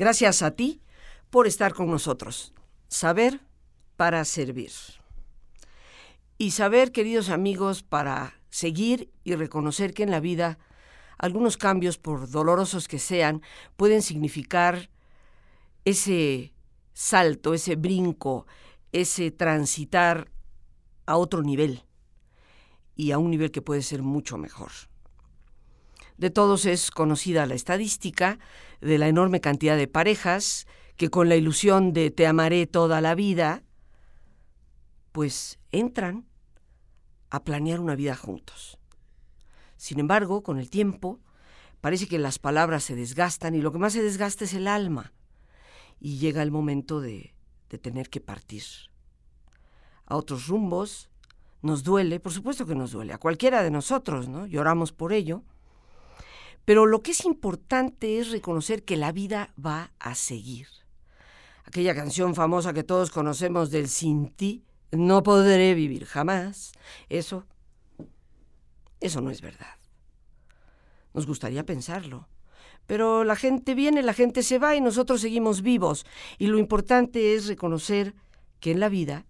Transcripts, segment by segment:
Gracias a ti por estar con nosotros. Saber para servir. Y saber, queridos amigos, para seguir y reconocer que en la vida algunos cambios, por dolorosos que sean, pueden significar ese salto, ese brinco, ese transitar a otro nivel y a un nivel que puede ser mucho mejor. De todos es conocida la estadística de la enorme cantidad de parejas que con la ilusión de te amaré toda la vida, pues entran a planear una vida juntos. Sin embargo, con el tiempo, parece que las palabras se desgastan y lo que más se desgasta es el alma. Y llega el momento de, de tener que partir. A otros rumbos, nos duele, por supuesto que nos duele, a cualquiera de nosotros, ¿no? Lloramos por ello. Pero lo que es importante es reconocer que la vida va a seguir. Aquella canción famosa que todos conocemos del Sin ti, no podré vivir jamás. Eso, eso no es verdad. Nos gustaría pensarlo. Pero la gente viene, la gente se va y nosotros seguimos vivos. Y lo importante es reconocer que en la vida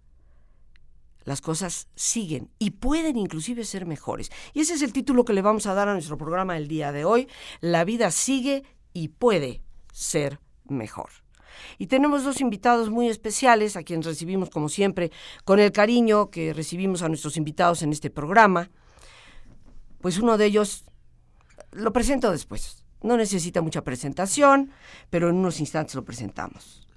las cosas siguen y pueden inclusive ser mejores. Y ese es el título que le vamos a dar a nuestro programa el día de hoy. La vida sigue y puede ser mejor. Y tenemos dos invitados muy especiales a quienes recibimos como siempre con el cariño que recibimos a nuestros invitados en este programa. Pues uno de ellos lo presento después. No necesita mucha presentación, pero en unos instantes lo presentamos.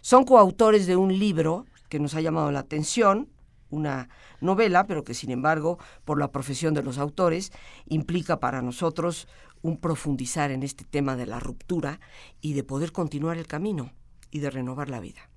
Son coautores de un libro que nos ha llamado la atención, una novela, pero que sin embargo, por la profesión de los autores, implica para nosotros un profundizar en este tema de la ruptura y de poder continuar el camino y de renovar la vida.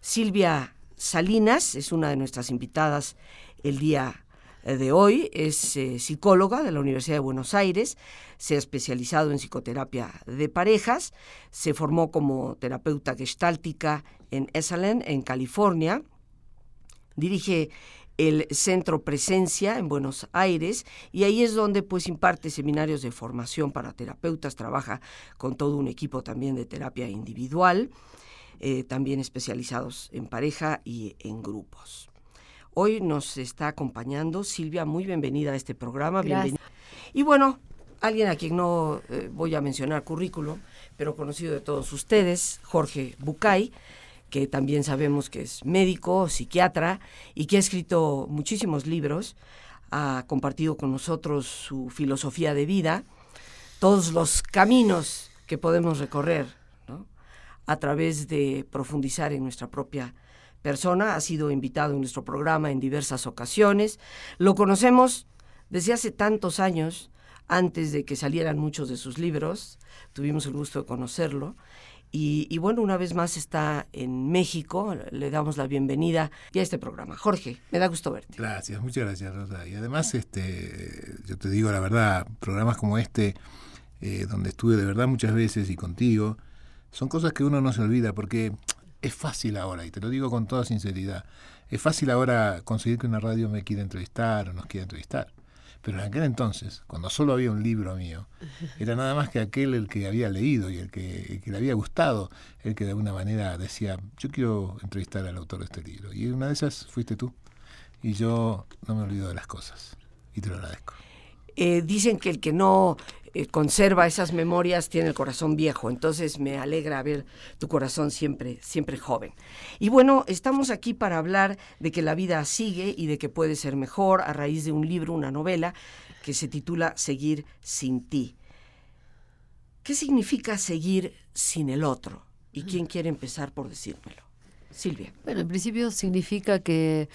Silvia Salinas es una de nuestras invitadas el día eh, de hoy, es eh, psicóloga de la Universidad de Buenos Aires, se ha especializado en psicoterapia de parejas, se formó como terapeuta gestáltica en Esalen, en California, dirige el Centro Presencia en Buenos Aires y ahí es donde pues imparte seminarios de formación para terapeutas, trabaja con todo un equipo también de terapia individual, eh, también especializados en pareja y en grupos. Hoy nos está acompañando Silvia, muy bienvenida a este programa. Y bueno, alguien a quien no eh, voy a mencionar currículo, pero conocido de todos ustedes, Jorge Bucay, que también sabemos que es médico, psiquiatra y que ha escrito muchísimos libros, ha compartido con nosotros su filosofía de vida, todos los caminos que podemos recorrer a través de profundizar en nuestra propia persona. Ha sido invitado en nuestro programa en diversas ocasiones. Lo conocemos desde hace tantos años, antes de que salieran muchos de sus libros. Tuvimos el gusto de conocerlo. Y, bueno, una vez más está en México. Le damos la bienvenida a este programa. Jorge, me da gusto verte. Gracias, muchas gracias, Rosa. Y además, este, yo te digo la verdad, programas como este, eh, donde estuve de verdad muchas veces y contigo, son cosas que uno no se olvida porque es fácil ahora, y te lo digo con toda sinceridad, es fácil ahora conseguir que una radio me quiera entrevistar o nos quiera entrevistar. Pero en aquel entonces, cuando solo había un libro mío, era nada más que aquel el que había leído y el que, le había gustado, el que de alguna manera decía, yo quiero entrevistar al autor de este libro. Y una de esas fuiste tú. Y yo no me olvido de las cosas. Y te lo agradezco. Eh, dicen que el que no eh, conserva esas memorias tiene el corazón viejo, entonces me alegra ver tu corazón siempre, siempre joven. Y bueno, estamos aquí para hablar de que la vida sigue y de que puede ser mejor a raíz de un libro, una novela que se titula Seguir sin ti. ¿Qué significa seguir sin el otro? ¿Y quién quiere empezar por decírmelo? Silvia. Bueno, en principio significa que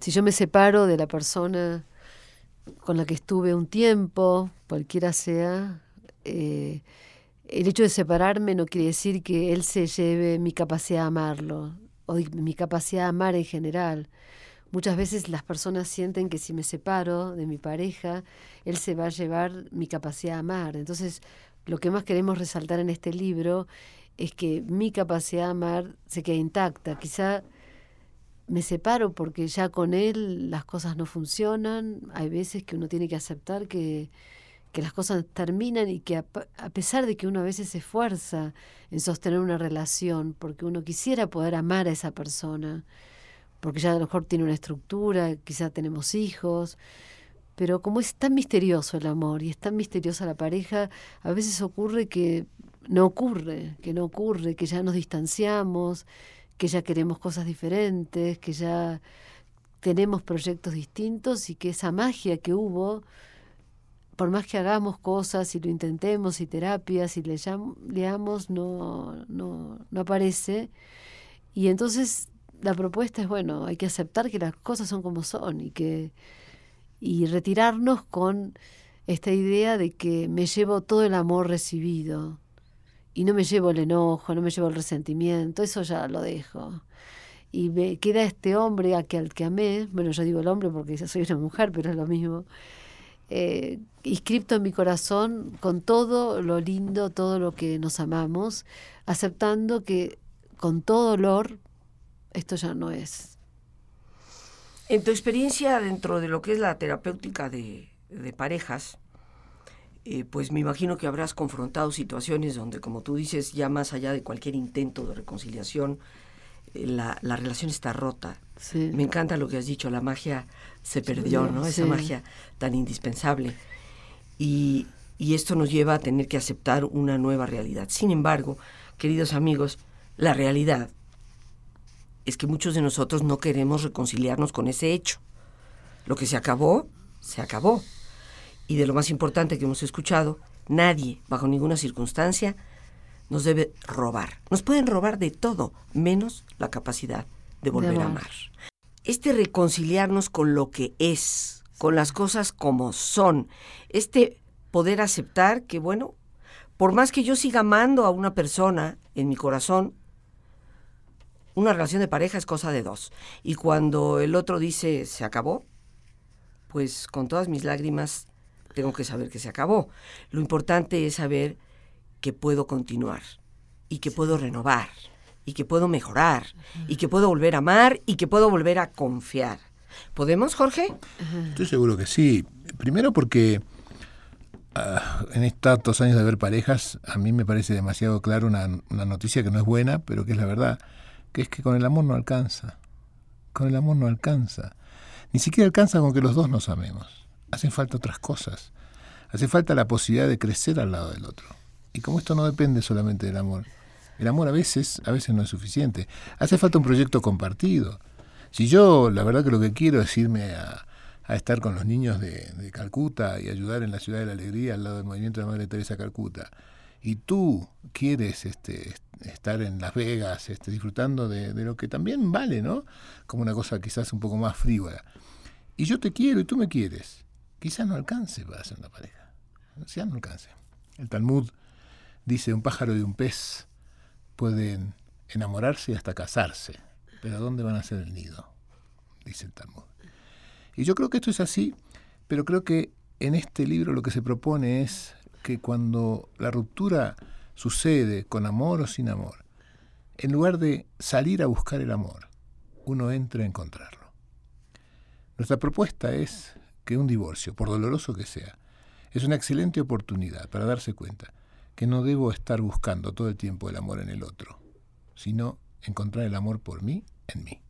si yo me separo de la persona con la que estuve un tiempo, cualquiera sea, eh, el hecho de separarme no quiere decir que él se lleve mi capacidad de amarlo o mi capacidad de amar en general. Muchas veces las personas sienten que si me separo de mi pareja, él se va a llevar mi capacidad de amar. Entonces, lo que más queremos resaltar en este libro es que mi capacidad de amar se queda intacta. Quizá me separo porque ya con él las cosas no funcionan. Hay veces que uno tiene que aceptar que, que las cosas terminan y que a, pesar de que uno a veces se esfuerza en sostener una relación, porque uno quisiera poder amar a esa persona, porque ya a lo mejor tiene una estructura, quizá tenemos hijos, pero como es tan misterioso el amor y es tan misteriosa la pareja, a veces ocurre que no ocurre, que no ocurre, que ya nos distanciamos, que ya queremos cosas diferentes, que ya tenemos proyectos distintos y que esa magia que hubo, por más que hagamos cosas y lo intentemos y terapias y le leamos, no, no, no aparece. Y entonces la propuesta es, bueno, hay que aceptar que las cosas son como son y que y retirarnos con esta idea de que me llevo todo el amor recibido y no me llevo el enojo, no me llevo el resentimiento, eso ya lo dejo. Y me queda este hombre a que, al que amé, bueno, yo digo el hombre porque soy una mujer, pero es lo mismo, eh, inscripto en mi corazón con todo lo lindo, todo lo que nos amamos, aceptando que con todo dolor esto ya no es. En tu experiencia dentro de lo que es la terapéutica de parejas, eh, pues me imagino que habrás confrontado situaciones donde, como tú dices, ya más allá de cualquier intento de reconciliación, eh, la, la, relación está rota. Sí. Me encanta lo que has dicho, la magia se perdió, ¿no? Esa magia tan indispensable. Y, y esto nos lleva a tener que aceptar una nueva realidad. Sin embargo, queridos amigos, la realidad es que muchos de nosotros no queremos reconciliarnos con ese hecho. Lo que se acabó, se acabó. Y de lo más importante que hemos escuchado, nadie, bajo ninguna circunstancia, nos debe robar. Nos pueden robar de todo, menos la capacidad de volver a amar. amar. Este reconciliarnos con lo que es, con las cosas como son, este poder aceptar que, bueno, por más que yo siga amando a una persona en mi corazón, una relación de pareja es cosa de dos. Y cuando el otro dice se acabó, pues con todas mis lágrimas tengo que saber que se acabó. Lo importante es saber que puedo continuar y que puedo renovar y que puedo mejorar y que puedo volver a amar y que puedo volver a confiar. ¿Podemos, Jorge? Estoy seguro que sí. Primero porque ah, en estos tantos años de ver parejas, a mí me parece demasiado claro una, una noticia que no es buena, pero que es la verdad, que es que con el amor no alcanza. Con el amor no alcanza. Ni siquiera alcanza con que los dos nos amemos. Hacen falta otras cosas. Hace falta la posibilidad de crecer al lado del otro. Y como esto no depende solamente del amor, el amor a veces, a veces no es suficiente. Hace falta un proyecto compartido. Si yo, la verdad que lo que quiero es irme a, a estar con los niños de, de, Calcuta y ayudar en la ciudad de la alegría al lado del movimiento de la Madre Teresa Calcuta, y tú quieres este, estar en Las Vegas este, disfrutando de, de, lo que también vale, ¿no? Como una cosa quizás un poco más frívola. Y yo te quiero y tú me quieres. Quizás no alcance para ser una pareja. Quizás no alcance. El Talmud dice, un pájaro y un pez pueden enamorarse y hasta casarse, pero ¿dónde van a hacer el nido? Dice el Talmud. Y yo creo que esto es así, pero creo que en este libro lo que se propone es que cuando la ruptura sucede con amor o sin amor, en lugar de salir a buscar el amor, uno entra a encontrarlo. Nuestra propuesta es que un divorcio, por doloroso que sea, es una excelente oportunidad para darse cuenta que no debo estar buscando todo el tiempo el amor en el otro, sino encontrar el amor por mí en mí.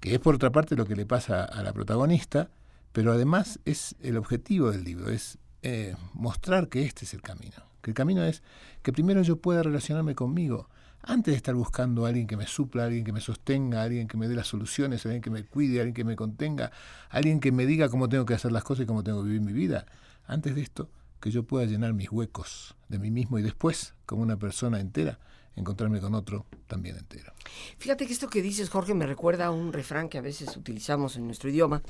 Que es por otra parte lo que le pasa a la protagonista, pero además es el objetivo del libro, es eh, mostrar que este es el camino. Que el camino es que primero yo pueda relacionarme conmigo, antes de estar buscando a alguien que me supla, a alguien que me sostenga, a alguien que me dé las soluciones, a alguien que me cuide, a alguien que me contenga, a alguien que me diga cómo tengo que hacer las cosas y cómo tengo que vivir mi vida. Antes de esto, que yo pueda llenar mis huecos de mí mismo y después, como una persona entera, encontrarme con otro también entero. Fíjate que esto que dices, Jorge, me recuerda a un refrán que a veces utilizamos en nuestro idioma.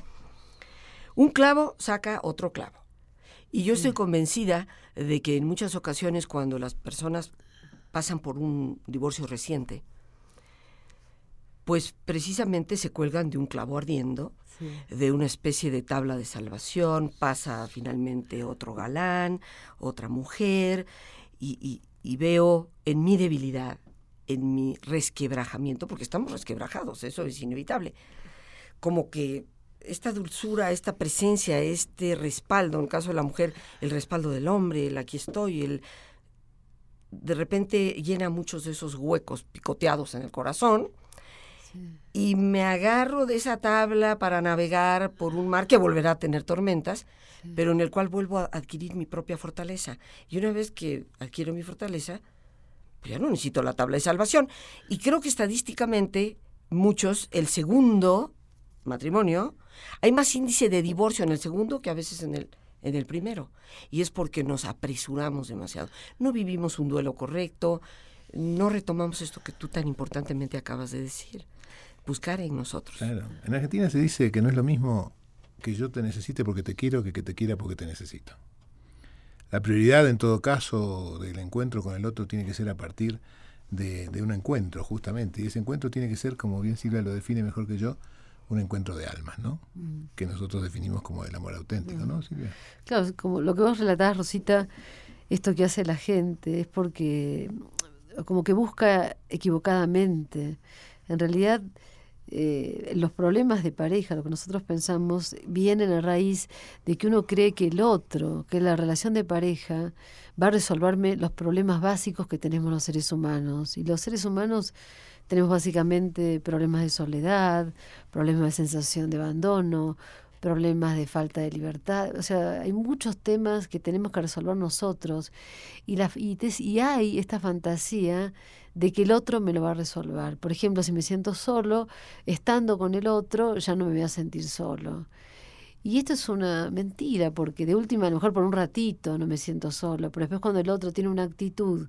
Un clavo saca otro clavo. Y yo estoy convencida de que en muchas ocasiones cuando las personas pasan por un divorcio reciente, pues precisamente se cuelgan de un clavo ardiendo, sí. de una especie de tabla de salvación, pasa finalmente otro galán, otra mujer, y, y, y veo en mi debilidad, en mi resquebrajamiento, porque estamos resquebrajados, eso es inevitable, como que esta dulzura, esta presencia, este respaldo, en el caso de la mujer, el respaldo del hombre, el aquí estoy, el de repente llena muchos de esos huecos picoteados en el corazón. Y me agarro de esa tabla para navegar por un mar que volverá a tener tormentas, pero en el cual vuelvo a adquirir mi propia fortaleza. Y una vez que adquiero mi fortaleza, pues ya no necesito la tabla de salvación. Y creo que estadísticamente muchos, el segundo matrimonio, hay más índice de divorcio en el segundo que a veces en el, en el primero. Y es porque nos apresuramos demasiado. No vivimos un duelo correcto, no retomamos esto que tú tan importantemente acabas de decir. Buscar en nosotros. Claro. En Argentina se dice que no es lo mismo que yo te necesite porque te quiero que que te quiera porque te necesito. La prioridad en todo caso del encuentro con el otro tiene que ser a partir de, de un encuentro, justamente. Y ese encuentro tiene que ser, como bien Silvia lo define mejor que yo, un encuentro de almas, ¿no? Mm. Que nosotros definimos como el amor auténtico, ¿no, Silvia? Claro, como lo que vos relatás, Rosita, esto que hace la gente es porque como que busca equivocadamente. En realidad, eh, los problemas de pareja, lo que nosotros pensamos, vienen a raíz de que uno cree que el otro, que la relación de pareja va a resolverme los problemas básicos que tenemos los seres humanos. Y los seres humanos tenemos básicamente problemas de soledad, problemas de sensación de abandono, problemas de falta de libertad. O sea, hay muchos temas que tenemos que resolver nosotros y, la, y, hay esta fantasía de que el otro me lo va a resolver. Por ejemplo, si me siento solo, estando con el otro, ya no me voy a sentir solo. Y esto es una mentira, porque de última, a lo mejor por un ratito no me siento solo, pero después cuando el otro tiene una actitud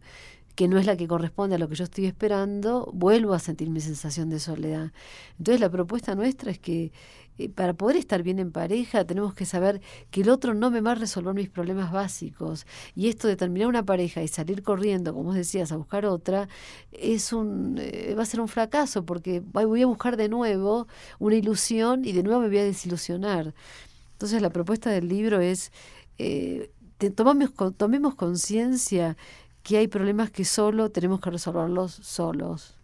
que no es la que corresponde a lo que yo estoy esperando, vuelvo a sentir mi sensación de soledad. Entonces la propuesta nuestra es que eh, para poder estar bien en pareja tenemos que saber que el otro no me va a resolver mis problemas básicos. Y esto de terminar una pareja y salir corriendo, como vos decías, a buscar otra, es un, eh, va a ser un fracaso porque voy a buscar de nuevo una ilusión y de nuevo me voy a desilusionar. Entonces la propuesta del libro es... Eh, tomemos, tomemos conciencia que hay problemas que solo tenemos que resolverlos solos.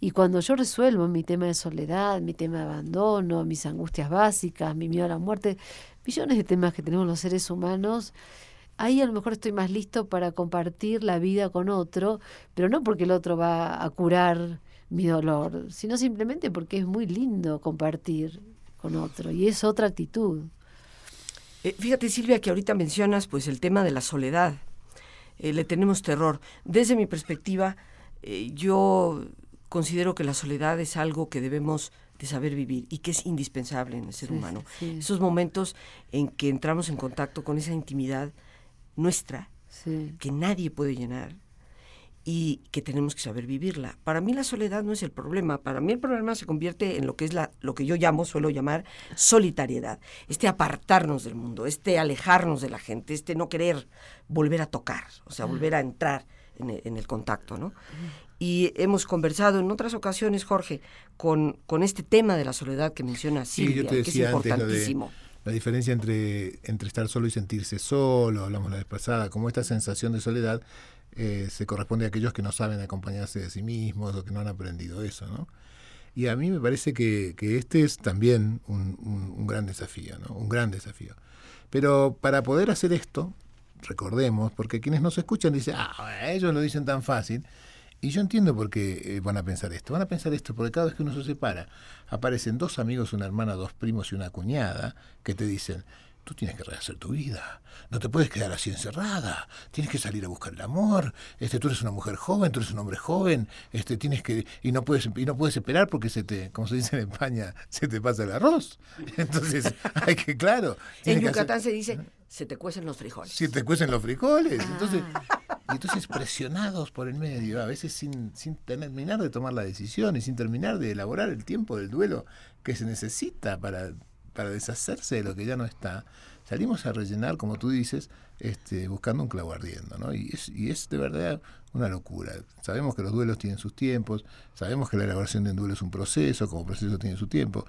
Y cuando yo resuelvo mi tema de soledad, mi tema de abandono, mis angustias básicas, mi miedo a la muerte, millones de temas que tenemos los seres humanos, ahí a lo mejor estoy más listo para compartir la vida con otro, pero no porque el otro va a curar mi dolor, sino simplemente porque es muy lindo compartir con otro y es otra actitud. Eh, fíjate Silvia que ahorita mencionas pues el tema de la soledad. Eh, le tenemos terror. Desde mi perspectiva, eh, yo considero que la soledad es algo que debemos de saber vivir y que es indispensable en el ser humano. Esos momentos en que entramos en contacto con esa intimidad nuestra, que nadie puede llenar, y que tenemos que saber vivirla. Para mí la soledad no es el problema, para mí el problema se convierte en lo que es la, lo que yo llamo, suelo llamar solitariedad, este apartarnos del mundo, este alejarnos de la gente, este no querer volver a tocar, o sea, volver a entrar en el, en el contacto, ¿no? Y hemos conversado en otras ocasiones, Jorge, con, con este tema de la soledad que menciona Silvia, que es importantísimo. la diferencia entre, entre estar solo y sentirse solo, hablamos la vez pasada, como esta sensación de soledad eh, se corresponde a aquellos que no saben acompañarse de sí mismos o que no han aprendido eso, ¿no? Y a mí me parece que, este es también un, gran desafío, ¿no? Un gran desafío. Pero para poder hacer esto, recordemos, porque quienes nos escuchan dicen, ah, ellos lo dicen tan fácil, y yo entiendo por qué eh, van a pensar esto. Van a pensar esto porque cada vez que uno se separa, aparecen dos amigos, una hermana, dos primos y una cuñada que te dicen, tú tienes que rehacer tu vida. No te puedes quedar así encerrada. Tienes que salir a buscar el amor. Este, tú eres una mujer joven, tú eres un hombre joven. Este, tienes que y no puedes y no puedes esperar porque se te, como se dice en España, se te pasa el arroz. Entonces hay que, claro. En Yucatán se dice se te cuecen los frijoles. Se te cuecen los frijoles. Ah. Entonces, entonces presionados por el medio, a veces sin, sin terminar de tomar la decisión y sin terminar de elaborar el tiempo del duelo que se necesita para para deshacerse de lo que ya no está, salimos a rellenar, como tú dices, este, buscando un clavo ardiendo, ¿no? Y es, y es de verdad una locura. Sabemos que los duelos tienen sus tiempos, sabemos que la elaboración de un duelo es un proceso, como proceso tiene su tiempo,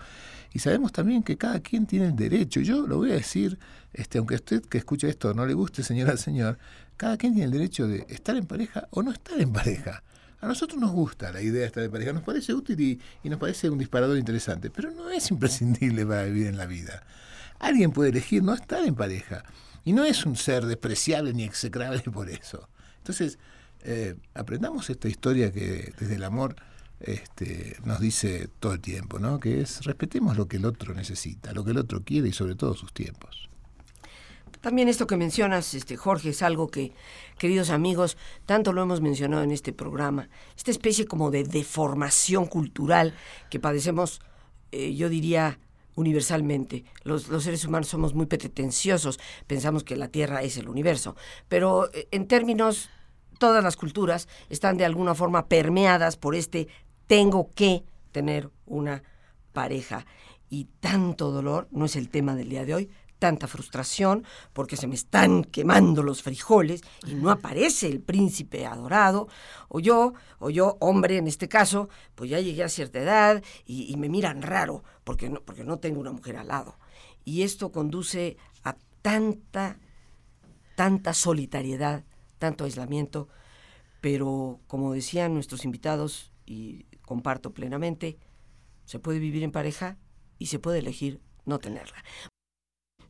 y sabemos también que cada quien tiene el derecho, yo lo voy a decir, este, aunque a usted que escucha esto no le guste, señora, señor, cada quien tiene el derecho de estar en pareja o no estar en pareja. A nosotros nos gusta la idea de estar de pareja, nos parece útil y, y nos parece un disparador interesante, pero no es imprescindible para vivir en la vida. Alguien puede elegir no estar en pareja y no es un ser despreciable ni execrable por eso. Entonces, eh, aprendamos esta historia que desde el amor este, nos dice todo el tiempo, ¿no? que es respetemos lo que el otro necesita, lo que el otro quiere y sobre todo sus tiempos. También esto que mencionas, este, Jorge, es algo que, queridos amigos, tanto lo hemos mencionado en este programa, esta especie como de deformación cultural que padecemos, eh, yo diría, universalmente. Los, los, seres humanos somos muy pretenciosos, pensamos que la Tierra es el universo, pero eh, en términos, todas las culturas están de alguna forma permeadas por este tengo que tener una pareja. Y tanto dolor no es el tema del día de hoy, tanta frustración porque se me están quemando los frijoles y no aparece el príncipe adorado, o yo, o yo, hombre en este caso, pues ya llegué a cierta edad y, me miran raro porque no, porque no tengo una mujer al lado. Y esto conduce a tanta, tanta solitariedad, tanto aislamiento, pero como decían nuestros invitados, y comparto plenamente, se puede vivir en pareja y se puede elegir no tenerla.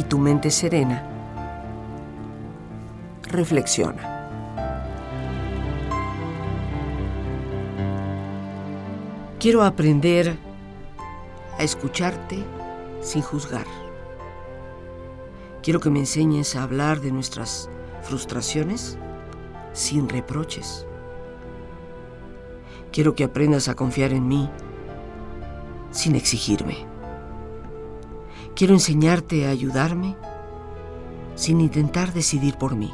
y tu mente serena, reflexiona. Quiero aprender a escucharte sin juzgar. Quiero que me enseñes a hablar de nuestras frustraciones sin reproches. Quiero que aprendas a confiar en mí sin exigirme. Quiero enseñarte a ayudarme sin intentar decidir por mí.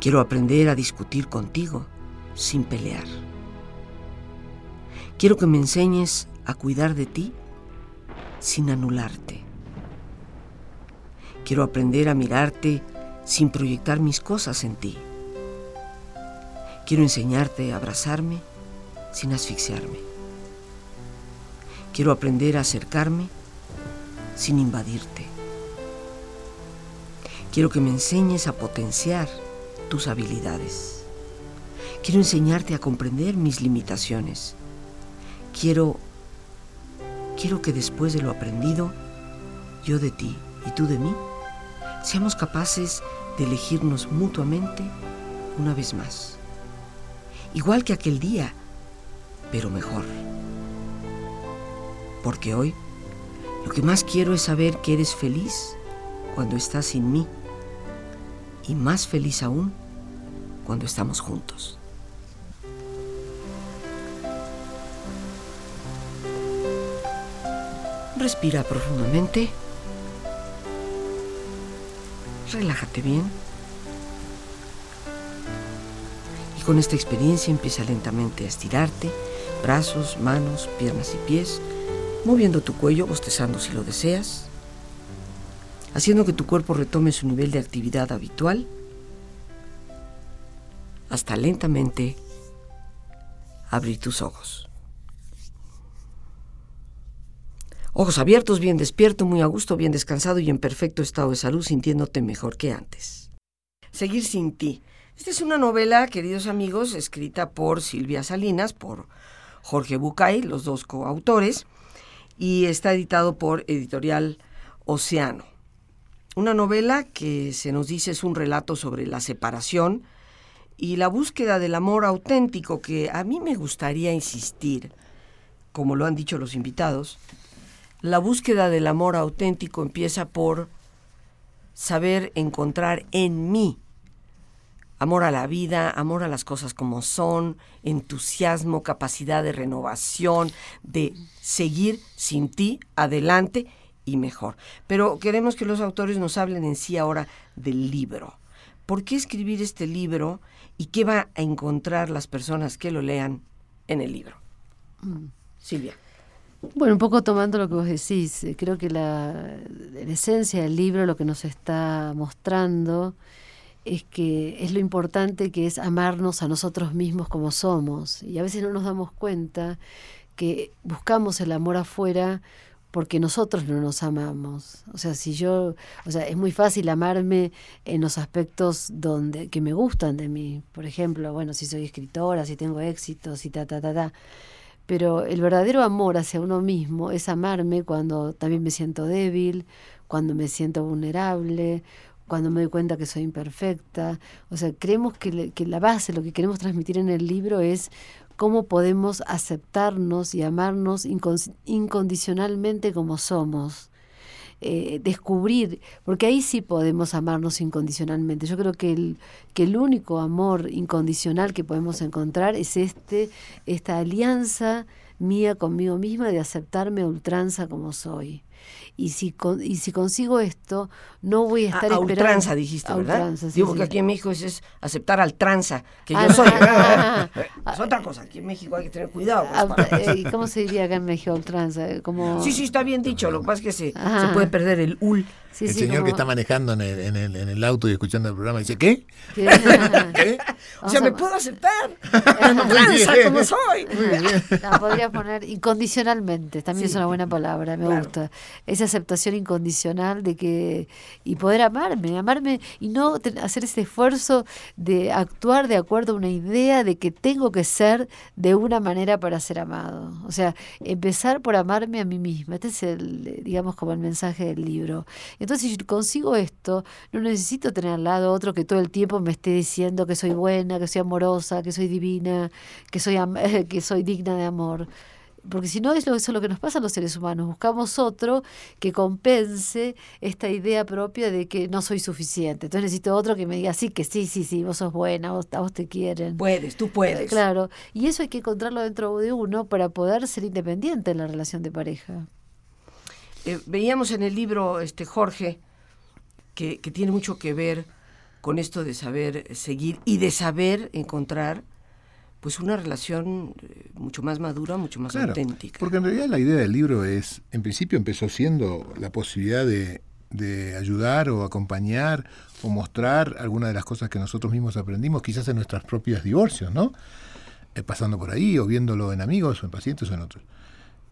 Quiero aprender a discutir contigo sin pelear. Quiero que me enseñes a cuidar de ti sin anularte. Quiero aprender a mirarte sin proyectar mis cosas en ti. Quiero enseñarte a abrazarme sin asfixiarme. Quiero aprender a acercarme sin invadirte. Quiero que me enseñes a potenciar tus habilidades. Quiero enseñarte a comprender mis limitaciones. Quiero quiero que después de lo aprendido, yo de ti y tú de mí, seamos capaces de elegirnos mutuamente una vez más. Igual que aquel día, pero mejor. Porque hoy lo que más quiero es saber que eres feliz cuando estás sin mí y más feliz aún cuando estamos juntos. Respira profundamente. Relájate bien. Y con esta experiencia empieza lentamente a estirarte, brazos, manos, piernas y pies moviendo tu cuello, bostezando si lo deseas, haciendo que tu cuerpo retome su nivel de actividad habitual, hasta lentamente abrir tus ojos. Ojos abiertos, bien despierto, muy a gusto, bien descansado y en perfecto estado de salud, sintiéndote mejor que antes. Seguir sin ti. Esta es una novela, queridos amigos, escrita por Silvia Salinas, por Jorge Bucay, los dos coautores, y está editado por Editorial Océano. Una novela que se nos dice es un relato sobre la separación y la búsqueda del amor auténtico que a mí me gustaría insistir, como lo han dicho los invitados, la búsqueda del amor auténtico empieza por saber encontrar en mí amor a la vida, amor a las cosas como son, entusiasmo, capacidad de renovación, de seguir sin ti adelante y mejor. Pero queremos que los autores nos hablen en sí ahora del libro. ¿Por qué escribir este libro y qué va a encontrar las personas que lo lean en el libro? Mm. Silvia. Bueno, un poco tomando lo que vos decís, eh, creo que la, la esencia del libro lo que nos está mostrando es que es lo importante que es amarnos a nosotros mismos como somos. Y a veces no nos damos cuenta que buscamos el amor afuera porque nosotros no nos amamos. O sea, si yo, o sea, es muy fácil amarme en los aspectos donde que me gustan de mí. Por ejemplo, bueno, si soy escritora, si tengo éxito, si ta ta ta ta. Pero el verdadero amor hacia uno mismo es amarme cuando también me siento débil, cuando me siento vulnerable, cuando me doy cuenta que soy imperfecta. O sea, creemos que, la base, lo que queremos transmitir en el libro es cómo podemos aceptarnos y amarnos incondicionalmente como somos. eh, descubrir, porque ahí sí podemos amarnos incondicionalmente. Yo creo que el, que el único amor incondicional que podemos encontrar es este, esta alianza mía conmigo misma de aceptarme a ultranza como soy. Y si, y si consigo esto, no voy a estar a, a esperando. ultranza dijiste, ¿verdad? Ultranza, Digo que aquí en México es, es aceptar al tranza, que yo soy. es otra cosa, aquí en México hay que tener cuidado. ¿Y cómo se diría acá en México ultranza? Como... Sí, sí, está bien dicho, lo que pasa es que se, se puede perder el ul. Sí, el sí, señor como... que está manejando en el, en, el, en el, auto y escuchando el programa dice, ¿qué? ¿Qué? ¿Qué? O sea, me puedo aceptar. tranza como soy. No, podría poner incondicionalmente, también sí. es una buena palabra, me claro. gusta. Esa aceptación incondicional de que y poder amarme, amarme y no hacer ese esfuerzo de actuar de acuerdo a una idea de que tengo que ser de una manera para ser amado. O sea, empezar por amarme a mí misma. Este es el, digamos, como el mensaje del libro. Entonces, si consigo esto, no necesito tener al lado otro que todo el tiempo me esté diciendo que soy buena, que soy amorosa, que soy divina, que soy, que soy digna de amor porque si no es lo, eso es lo que nos pasa a los seres humanos, buscamos otro que compense esta idea propia de que no soy suficiente. Entonces necesito otro que me diga, sí, que sí, sí, sí, vos sos buena, vos, a vos te quieren. Puedes, tú puedes. Claro, y eso hay que encontrarlo dentro de uno para poder ser independiente en la relación de pareja. Eh, veíamos en el libro, este Jorge, que, que tiene mucho que ver con esto de saber seguir y de saber encontrar pues una relación eh, mucho más madura, mucho más claro, auténtica. Porque en realidad la idea del libro es, en principio empezó siendo la posibilidad de, de ayudar o acompañar o mostrar algunas de las cosas que nosotros mismos aprendimos, quizás en nuestros propios divorcios, ¿no? Eh, pasando por ahí o viéndolo en amigos o en pacientes o en otros.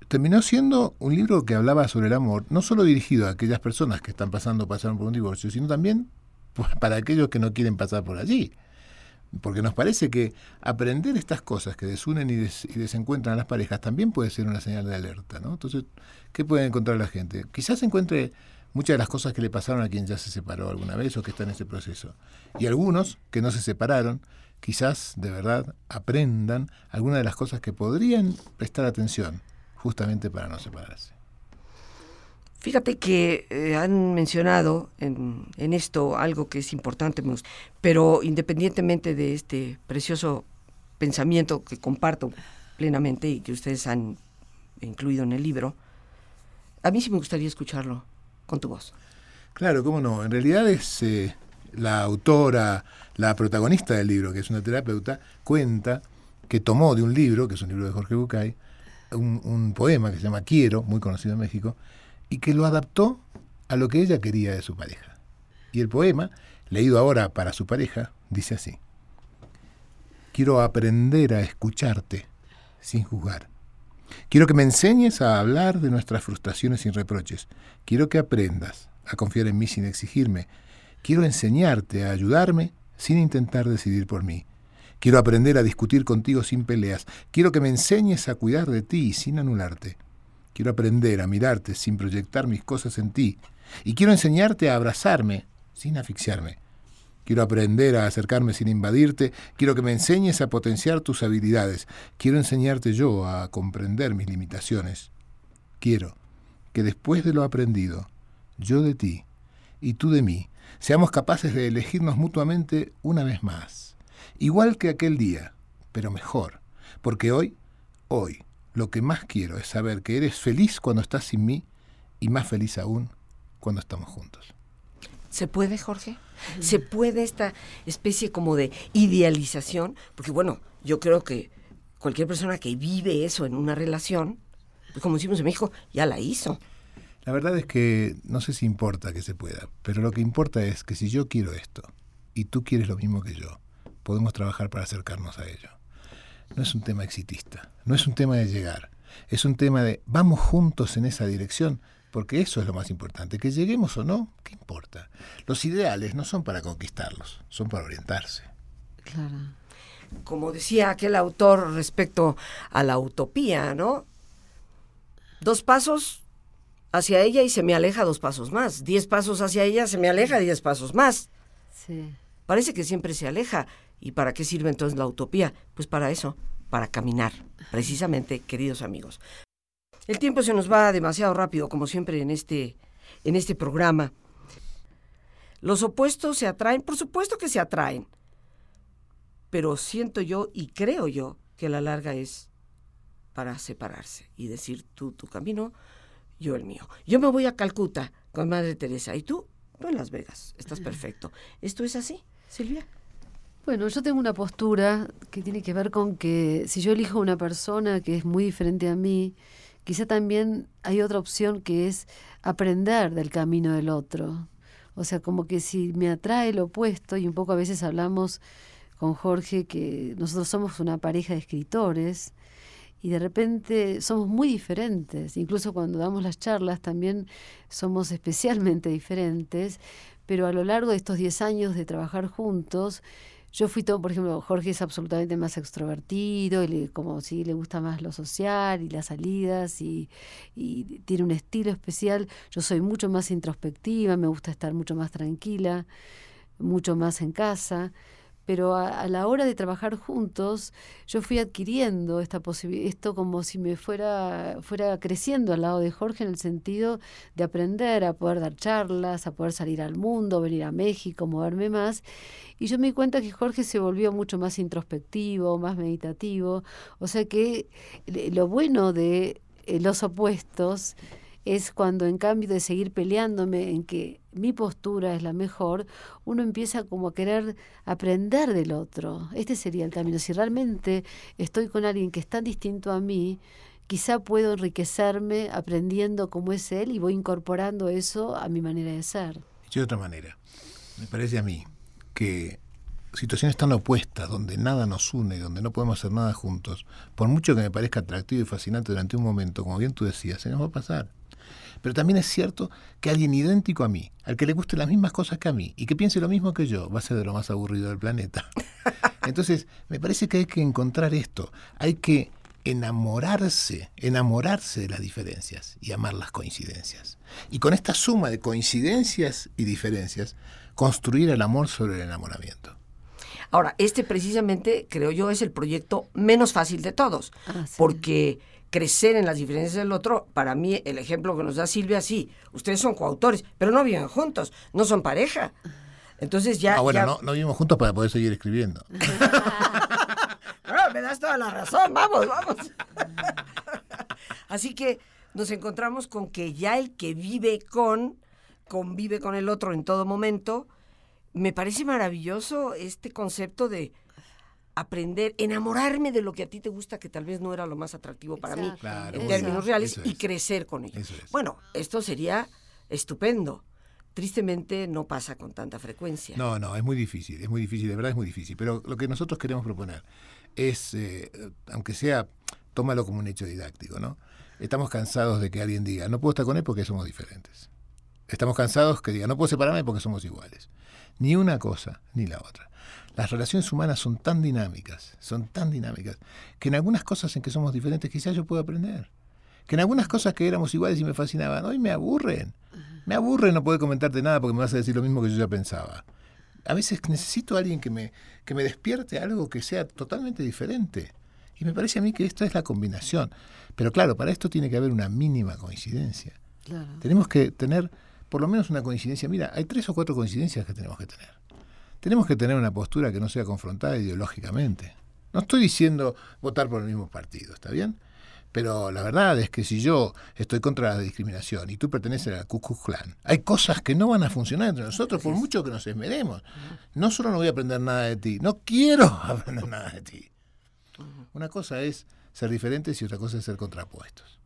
Terminó siendo un libro que hablaba sobre el amor, no solo dirigido a aquellas personas que están pasando pasaron por un divorcio, sino también para aquellos que no quieren pasar por allí porque nos parece que aprender estas cosas que desunen y, des, y, desencuentran a las parejas también puede ser una señal de alerta, ¿no? Entonces, ¿qué puede encontrar la gente? Quizás encuentre muchas de las cosas que le pasaron a quien ya se separó alguna vez o que está en ese proceso. Y algunos que no se separaron, quizás de verdad aprendan algunas de las cosas que podrían prestar atención justamente para no separarse. Fíjate que eh, han mencionado en, esto algo que es importante, pero independientemente de este precioso pensamiento que comparto plenamente y que ustedes han incluido en el libro, a mí sí me gustaría escucharlo con tu voz. Claro, cómo no. En realidad es eh, la autora, la protagonista del libro, que es una terapeuta, cuenta que tomó de un libro, que es un libro de Jorge Bucay, un, un poema que se llama Quiero, muy conocido en México, y que lo adaptó a lo que ella quería de su pareja. Y el poema, leído ahora para su pareja, dice así. Quiero aprender a escucharte sin juzgar. Quiero que me enseñes a hablar de nuestras frustraciones sin reproches. Quiero que aprendas a confiar en mí sin exigirme. Quiero enseñarte a ayudarme sin intentar decidir por mí. Quiero aprender a discutir contigo sin peleas. Quiero que me enseñes a cuidar de ti sin anularte. Quiero aprender a mirarte sin proyectar mis cosas en ti. Y quiero enseñarte a abrazarme sin asfixiarme. Quiero aprender a acercarme sin invadirte. Quiero que me enseñes a potenciar tus habilidades. Quiero enseñarte yo a comprender mis limitaciones. Quiero que después de lo aprendido, yo de ti y tú de mí, seamos capaces de elegirnos mutuamente una vez más. Igual que aquel día, pero mejor. Porque hoy, hoy, lo que más quiero es saber que eres feliz cuando estás sin mí y más feliz aún cuando estamos juntos. ¿Se puede, Jorge? ¿Se puede esta especie como de idealización? Porque bueno, yo creo que cualquier persona que vive eso en una relación, pues como decimos en México, ya la hizo. La verdad es que no sé si importa que se pueda, pero lo que importa es que si yo quiero esto y tú quieres lo mismo que yo, podemos trabajar para acercarnos a ello no es un tema exitista, no es un tema de llegar, es un tema de vamos juntos en esa dirección, porque eso es lo más importante, que lleguemos o no, ¿qué importa? Los ideales no son para conquistarlos, son para orientarse. Claro. Como decía aquel autor respecto a la utopía, ¿no? Dos pasos hacia ella y se me aleja dos pasos más. Diez pasos hacia ella, se me aleja diez pasos más. Sí. Parece que siempre se aleja. ¿Y para qué sirve entonces la utopía? Pues para eso, para caminar, precisamente, queridos amigos. El tiempo se nos va demasiado rápido, como siempre en este en este programa. Los opuestos se atraen, por supuesto que se atraen, pero siento yo y creo yo que la larga es para separarse y decir tú tu camino, yo el mío. Yo me voy a Calcuta con Madre Teresa y tú, tú en Las Vegas. Estás perfecto. ¿Esto es así, Silvia? Bueno, yo tengo una postura que tiene que ver con que si yo elijo una persona que es muy diferente a mí, quizá también hay otra opción que es aprender del camino del otro. O sea, como que si me atrae lo opuesto, y un poco a veces hablamos con Jorge que nosotros somos una pareja de escritores, y de repente somos muy diferentes, incluso cuando damos las charlas también somos especialmente diferentes, pero a lo largo de estos 10 años de trabajar juntos, yo fui todo, por ejemplo, Jorge es absolutamente más extrovertido, y como si le gusta más lo social y las salidas y, tiene un estilo especial. Yo soy mucho más introspectiva, me gusta estar mucho más tranquila, mucho más en casa pero a, la hora de trabajar juntos yo fui adquiriendo esta esto como si me fuera, fuera creciendo al lado de Jorge en el sentido de aprender a poder dar charlas, a poder salir al mundo, venir a México, moverme más. Y yo me di cuenta que Jorge se volvió mucho más introspectivo, más meditativo. O sea que lo bueno de eh, los opuestos es cuando en cambio de seguir peleándome en que mi postura es la mejor, uno empieza como a querer aprender del otro. Este sería el camino. Si realmente estoy con alguien que es tan distinto a mí, quizá puedo enriquecerme aprendiendo cómo es él y voy incorporando eso a mi manera de ser. de otra manera, me parece a mí que situaciones tan opuestas, donde nada nos une, donde no podemos hacer nada juntos, por mucho que me parezca atractivo y fascinante durante un momento, como bien tú decías, se nos va a pasar. Pero también es cierto que alguien idéntico a mí, al que le guste las mismas cosas que a mí y que piense lo mismo que yo, va a ser de lo más aburrido del planeta. Entonces, me parece que hay que encontrar esto. Hay que enamorarse, enamorarse de las diferencias y amar las coincidencias. Y con esta suma de coincidencias y diferencias, construir el amor sobre el enamoramiento. Ahora, este precisamente, creo yo, es el proyecto menos fácil de todos, ah, porque crecer en las diferencias del otro, para mí el ejemplo que nos da Silvia, sí, ustedes son coautores, pero no viven juntos, no son pareja. Entonces ya... Ah, bueno, No, no vivimos juntos para poder seguir escribiendo. me das toda la razón, vamos, vamos. Así que nos encontramos con que ya el que vive con, convive con el otro en todo momento, me parece maravilloso este concepto de aprender, enamorarme de lo que a ti te gusta, que tal vez no era lo más atractivo para mí en términos reales, y crecer con ello. Bueno, esto sería estupendo. Tristemente no pasa con tanta frecuencia. No, no, es muy difícil, es muy difícil, de verdad es muy difícil. Pero lo que nosotros queremos proponer es, eh, aunque sea, tómalo como un hecho didáctico, ¿no? Estamos cansados de que alguien diga, no puedo estar con él porque somos diferentes. Estamos cansados que diga, no puedo separarme porque somos iguales. Ni una cosa ni la otra. Las relaciones humanas son tan dinámicas, son tan dinámicas, que en algunas cosas en que somos diferentes quizás yo puedo aprender. Que en algunas cosas que éramos iguales y me fascinaban, hoy me aburren. Me aburre no poder comentarte nada porque me vas a decir lo mismo que yo ya pensaba. A veces necesito a alguien que me, que me despierte algo que sea totalmente diferente. Y me parece a mí que esta es la combinación. Pero claro, para esto tiene que haber una mínima coincidencia. Tenemos que tener por lo menos una coincidencia. Mira, hay tres o cuatro coincidencias que tenemos que tener tenemos que tener una postura que no sea confrontada ideológicamente. No estoy diciendo votar por el mismo partido, ¿está bien? Pero la verdad es que si yo estoy contra la discriminación y tú perteneces al Ku Klux Klan, hay cosas que no van a funcionar entre nosotros por mucho que nos esmeremos. No solo no voy a aprender nada de ti, no quiero aprender nada de ti. Una cosa es ser diferentes y otra cosa es ser contrapuestos.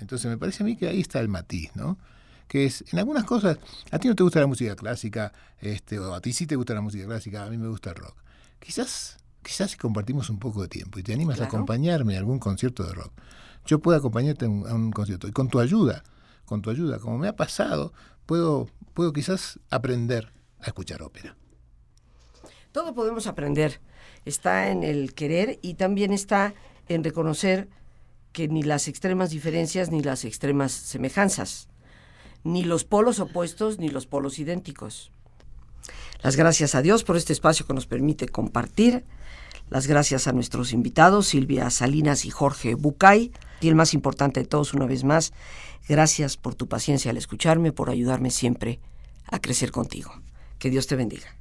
Entonces me parece a mí que ahí está el matiz, ¿no? Que es, en algunas cosas, a ti no te gusta la música clásica, este, o a ti sí te gusta la música clásica, a mí me gusta el rock. Quizás, quizás si compartimos un poco de tiempo y te animas a acompañarme a algún concierto de rock, yo puedo acompañarte a un, concierto y con tu ayuda, con tu ayuda, como me ha pasado, puedo, puedo quizás aprender a escuchar ópera. Todo podemos aprender. Está en el querer y también está en reconocer que ni las extremas diferencias ni las extremas semejanzas ni los polos opuestos ni los polos idénticos. Las gracias a Dios por este espacio que nos permite compartir. Las gracias a nuestros invitados, Silvia Salinas y Jorge Bucay. Y el más importante de todos, una vez más, gracias por tu paciencia al escucharme, por ayudarme siempre a crecer contigo. Que Dios te bendiga.